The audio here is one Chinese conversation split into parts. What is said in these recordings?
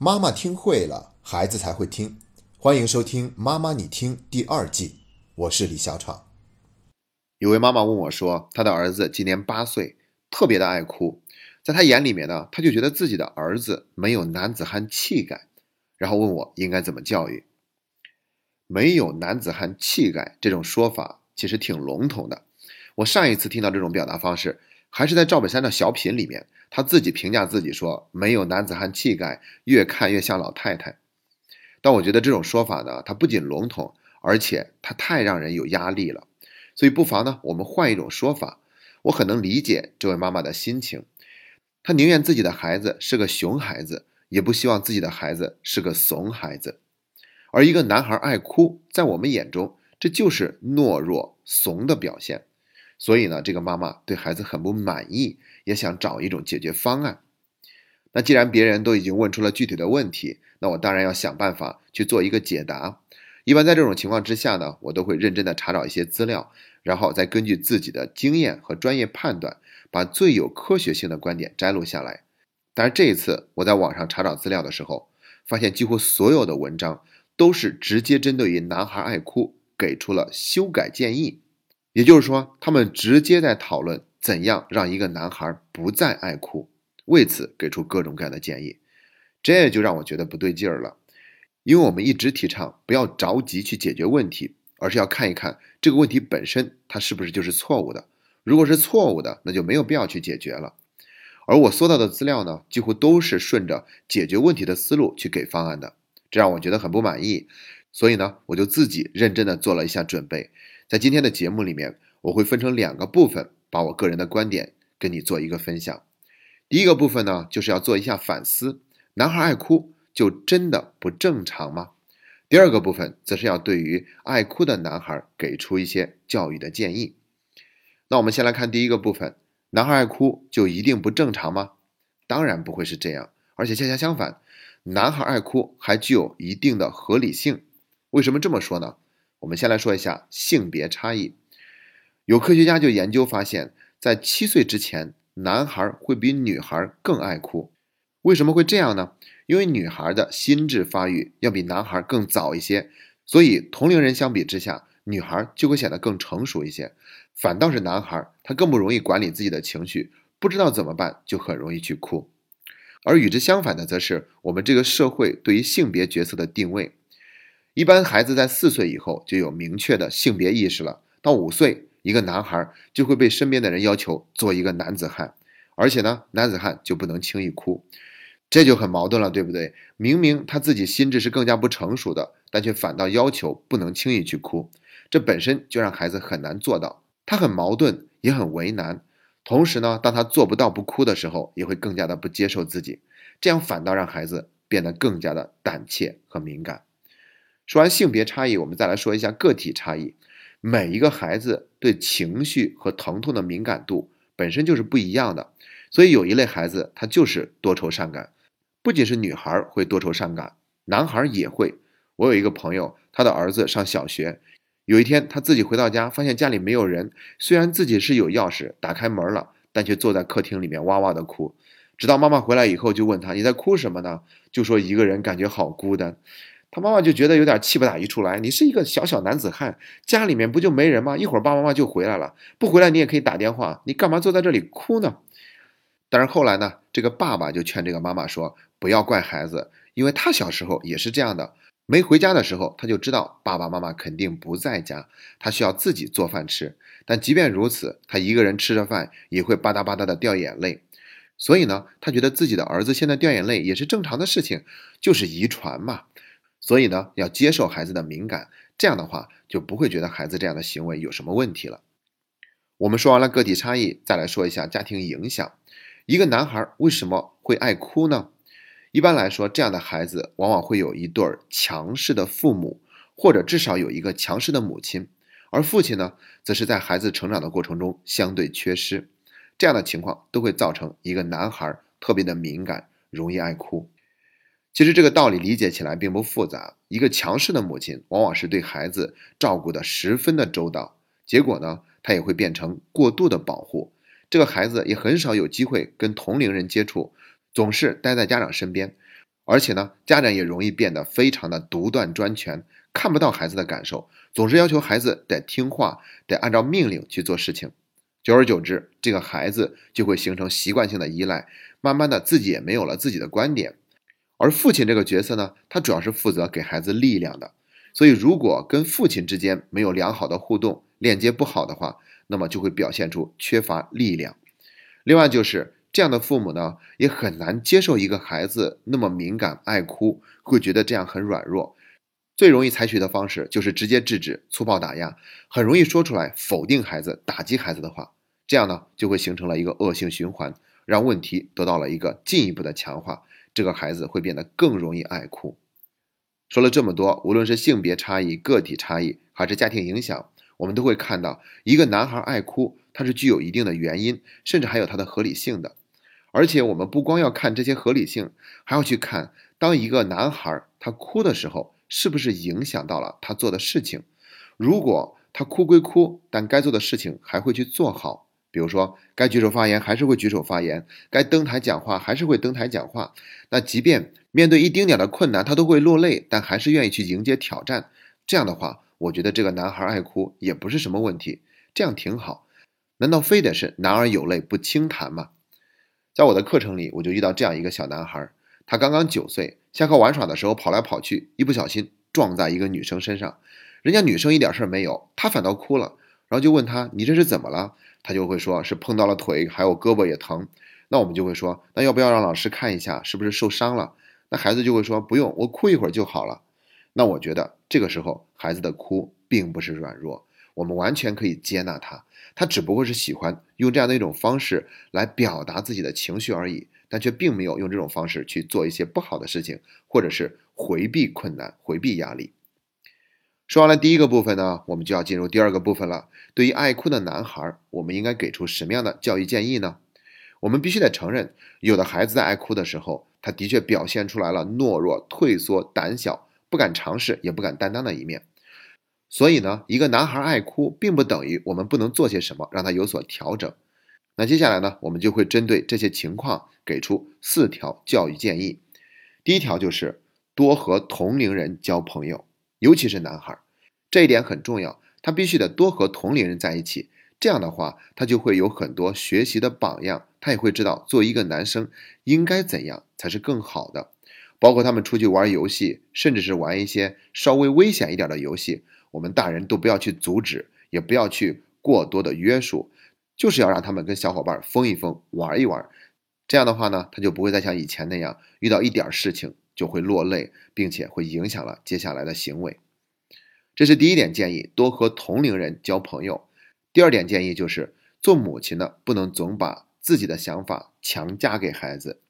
妈妈听会了，孩子才会听。欢迎收听《妈妈你听》第二季，我是李小闯。有位妈妈问我说，她的儿子今年八岁，特别的爱哭，在她眼里面呢，她就觉得自己的儿子没有男子汉气概，然后问我应该怎么教育。没有男子汉气概这种说法其实挺笼统的。我上一次听到这种表达方式，还是在赵本山的小品里面，他自己评价自己说没有男子汉气概，越看越像老太太。但我觉得这种说法呢，它不仅笼统，而且它太让人有压力了。所以不妨呢，我们换一种说法。我很能理解这位妈妈的心情，她宁愿自己的孩子是个熊孩子，也不希望自己的孩子是个怂孩子。而一个男孩爱哭，在我们眼中，这就是懦弱怂的表现。所以呢，这个妈妈对孩子很不满意，也想找一种解决方案。那既然别人都已经问出了具体的问题，那我当然要想办法去做一个解答。一般在这种情况之下呢，我都会认真的查找一些资料，然后再根据自己的经验和专业判断，把最有科学性的观点摘录下来。但是这一次我在网上查找资料的时候，发现几乎所有的文章都是直接针对于男孩爱哭给出了修改建议。也就是说，他们直接在讨论怎样让一个男孩不再爱哭，为此给出各种各样的建议，这就让我觉得不对劲儿了。因为我们一直提倡不要着急去解决问题，而是要看一看这个问题本身它是不是就是错误的。如果是错误的，那就没有必要去解决了。而我搜到的资料呢，几乎都是顺着解决问题的思路去给方案的，这让我觉得很不满意。所以呢，我就自己认真的做了一下准备。在今天的节目里面，我会分成两个部分，把我个人的观点跟你做一个分享。第一个部分呢，就是要做一下反思：男孩爱哭就真的不正常吗？第二个部分则是要对于爱哭的男孩给出一些教育的建议。那我们先来看第一个部分：男孩爱哭就一定不正常吗？当然不会是这样，而且恰恰相反，男孩爱哭还具有一定的合理性。为什么这么说呢？我们先来说一下性别差异。有科学家就研究发现，在七岁之前，男孩会比女孩更爱哭。为什么会这样呢？因为女孩的心智发育要比男孩更早一些，所以同龄人相比之下，女孩就会显得更成熟一些。反倒是男孩，他更不容易管理自己的情绪，不知道怎么办就很容易去哭。而与之相反的，则是我们这个社会对于性别角色的定位。一般孩子在四岁以后就有明确的性别意识了。到五岁，一个男孩就会被身边的人要求做一个男子汉，而且呢，男子汉就不能轻易哭，这就很矛盾了，对不对？明明他自己心智是更加不成熟的，但却反倒要求不能轻易去哭，这本身就让孩子很难做到。他很矛盾，也很为难。同时呢，当他做不到不哭的时候，也会更加的不接受自己，这样反倒让孩子变得更加的胆怯和敏感。说完性别差异，我们再来说一下个体差异。每一个孩子对情绪和疼痛的敏感度本身就是不一样的，所以有一类孩子他就是多愁善感。不仅是女孩会多愁善感，男孩也会。我有一个朋友，他的儿子上小学，有一天他自己回到家，发现家里没有人，虽然自己是有钥匙打开门了，但却坐在客厅里面哇哇的哭。直到妈妈回来以后，就问他：“你在哭什么呢？”就说一个人感觉好孤单。他妈妈就觉得有点气不打一处来。你是一个小小男子汉，家里面不就没人吗？一会儿爸爸妈妈就回来了，不回来你也可以打电话。你干嘛坐在这里哭呢？但是后来呢，这个爸爸就劝这个妈妈说：“不要怪孩子，因为他小时候也是这样的。没回家的时候，他就知道爸爸妈妈肯定不在家，他需要自己做饭吃。但即便如此，他一个人吃着饭也会吧嗒吧嗒的掉眼泪。所以呢，他觉得自己的儿子现在掉眼泪也是正常的事情，就是遗传嘛。”所以呢，要接受孩子的敏感，这样的话就不会觉得孩子这样的行为有什么问题了。我们说完了个体差异，再来说一下家庭影响。一个男孩为什么会爱哭呢？一般来说，这样的孩子往往会有一对强势的父母，或者至少有一个强势的母亲，而父亲呢，则是在孩子成长的过程中相对缺失。这样的情况都会造成一个男孩特别的敏感，容易爱哭。其实这个道理理解起来并不复杂。一个强势的母亲往往是对孩子照顾的十分的周到，结果呢，她也会变成过度的保护，这个孩子也很少有机会跟同龄人接触，总是待在家长身边。而且呢，家长也容易变得非常的独断专权，看不到孩子的感受，总是要求孩子得听话，得按照命令去做事情。久而久之，这个孩子就会形成习惯性的依赖，慢慢的自己也没有了自己的观点。而父亲这个角色呢，他主要是负责给孩子力量的。所以，如果跟父亲之间没有良好的互动，链接不好的话，那么就会表现出缺乏力量。另外，就是这样的父母呢，也很难接受一个孩子那么敏感、爱哭，会觉得这样很软弱。最容易采取的方式就是直接制止、粗暴打压，很容易说出来否定孩子、打击孩子的话。这样呢，就会形成了一个恶性循环，让问题得到了一个进一步的强化。这个孩子会变得更容易爱哭。说了这么多，无论是性别差异、个体差异，还是家庭影响，我们都会看到，一个男孩爱哭，他是具有一定的原因，甚至还有他的合理性的。而且，我们不光要看这些合理性，还要去看，当一个男孩他哭的时候，是不是影响到了他做的事情。如果他哭归哭，但该做的事情还会去做好。比如说，该举手发言还是会举手发言，该登台讲话还是会登台讲话。那即便面对一丁点的困难，他都会落泪，但还是愿意去迎接挑战。这样的话，我觉得这个男孩爱哭也不是什么问题，这样挺好。难道非得是男儿有泪不轻弹吗？在我的课程里，我就遇到这样一个小男孩，他刚刚九岁，下课玩耍的时候跑来跑去，一不小心撞在一个女生身上，人家女生一点事儿没有，他反倒哭了，然后就问他：“你这是怎么了？”他就会说，是碰到了腿，还有胳膊也疼。那我们就会说，那要不要让老师看一下，是不是受伤了？那孩子就会说，不用，我哭一会儿就好了。那我觉得这个时候孩子的哭并不是软弱，我们完全可以接纳他，他只不过是喜欢用这样的一种方式来表达自己的情绪而已，但却并没有用这种方式去做一些不好的事情，或者是回避困难、回避压力。说完了第一个部分呢，我们就要进入第二个部分了。对于爱哭的男孩，我们应该给出什么样的教育建议呢？我们必须得承认，有的孩子在爱哭的时候，他的确表现出来了懦弱、退缩、胆小、不敢尝试、也不敢担当的一面。所以呢，一个男孩爱哭，并不等于我们不能做些什么让他有所调整。那接下来呢，我们就会针对这些情况给出四条教育建议。第一条就是多和同龄人交朋友。尤其是男孩，这一点很重要。他必须得多和同龄人在一起，这样的话，他就会有很多学习的榜样。他也会知道，作为一个男生应该怎样才是更好的。包括他们出去玩游戏，甚至是玩一些稍微危险一点的游戏，我们大人都不要去阻止，也不要去过多的约束，就是要让他们跟小伙伴疯一疯，玩一玩。这样的话呢，他就不会再像以前那样遇到一点事情。就会落泪，并且会影响了接下来的行为。这是第一点建议，多和同龄人交朋友。第二点建议就是，做母亲的不能总把自己的想法强加给孩子，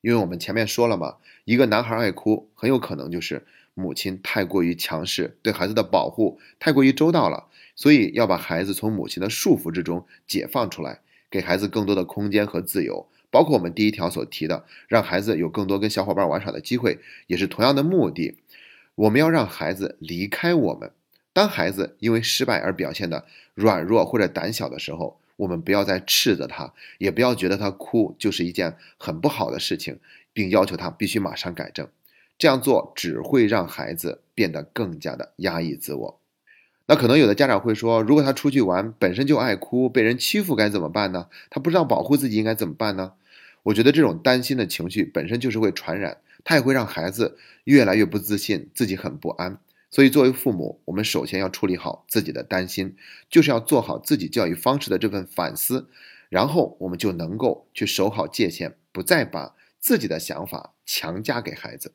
因为我们前面说了嘛，一个男孩爱哭，很有可能就是母亲太过于强势，对孩子的保护太过于周到了，所以要把孩子从母亲的束缚之中解放出来，给孩子更多的空间和自由。包括我们第一条所提的，让孩子有更多跟小伙伴玩耍的机会，也是同样的目的。我们要让孩子离开我们。当孩子因为失败而表现的软弱或者胆小的时候，我们不要再斥责他，也不要觉得他哭就是一件很不好的事情，并要求他必须马上改正。这样做只会让孩子变得更加的压抑自我。那可能有的家长会说，如果他出去玩本身就爱哭，被人欺负该怎么办呢？他不知道保护自己应该怎么办呢？我觉得这种担心的情绪本身就是会传染，它也会让孩子越来越不自信，自己很不安。所以作为父母，我们首先要处理好自己的担心，就是要做好自己教育方式的这份反思，然后我们就能够去守好界限，不再把自己的想法强加给孩子。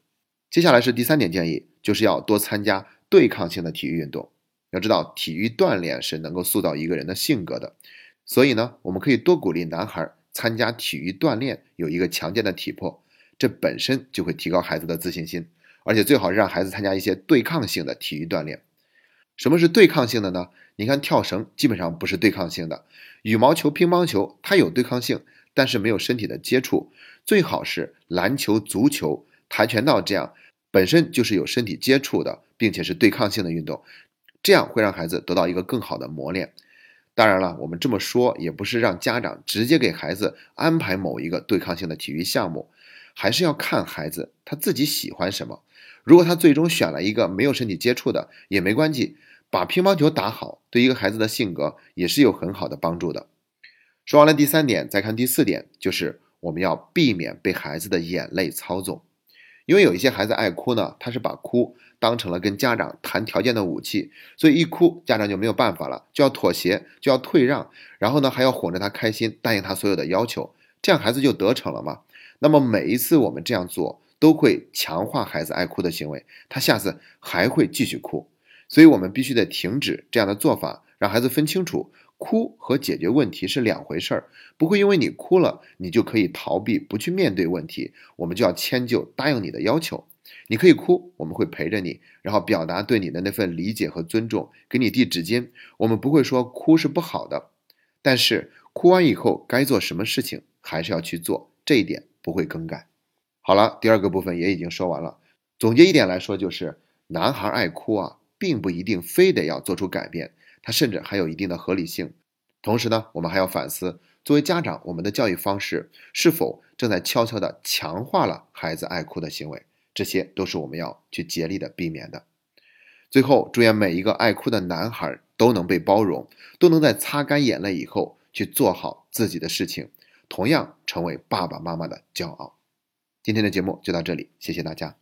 接下来是第三点建议，就是要多参加对抗性的体育运动。要知道，体育锻炼是能够塑造一个人的性格的，所以呢，我们可以多鼓励男孩参加体育锻炼，有一个强健的体魄，这本身就会提高孩子的自信心。而且最好是让孩子参加一些对抗性的体育锻炼。什么是对抗性的呢？你看跳绳基本上不是对抗性的，羽毛球、乒乓球它有对抗性，但是没有身体的接触。最好是篮球、足球、跆拳道这样本身就是有身体接触的，并且是对抗性的运动。这样会让孩子得到一个更好的磨练。当然了，我们这么说也不是让家长直接给孩子安排某一个对抗性的体育项目，还是要看孩子他自己喜欢什么。如果他最终选了一个没有身体接触的，也没关系，把乒乓球打好，对一个孩子的性格也是有很好的帮助的。说完了第三点，再看第四点，就是我们要避免被孩子的眼泪操纵。因为有一些孩子爱哭呢，他是把哭当成了跟家长谈条件的武器，所以一哭，家长就没有办法了，就要妥协，就要退让，然后呢还要哄着他开心，答应他所有的要求，这样孩子就得逞了嘛。那么每一次我们这样做，都会强化孩子爱哭的行为，他下次还会继续哭，所以我们必须得停止这样的做法，让孩子分清楚。哭和解决问题是两回事儿，不会因为你哭了，你就可以逃避不去面对问题。我们就要迁就答应你的要求。你可以哭，我们会陪着你，然后表达对你的那份理解和尊重，给你递纸巾。我们不会说哭是不好的，但是哭完以后该做什么事情还是要去做，这一点不会更改。好了，第二个部分也已经说完了。总结一点来说，就是男孩爱哭啊，并不一定非得要做出改变。它甚至还有一定的合理性，同时呢，我们还要反思，作为家长，我们的教育方式是否正在悄悄地强化了孩子爱哭的行为？这些都是我们要去竭力的避免的。最后，祝愿每一个爱哭的男孩都能被包容，都能在擦干眼泪以后去做好自己的事情，同样成为爸爸妈妈的骄傲。今天的节目就到这里，谢谢大家。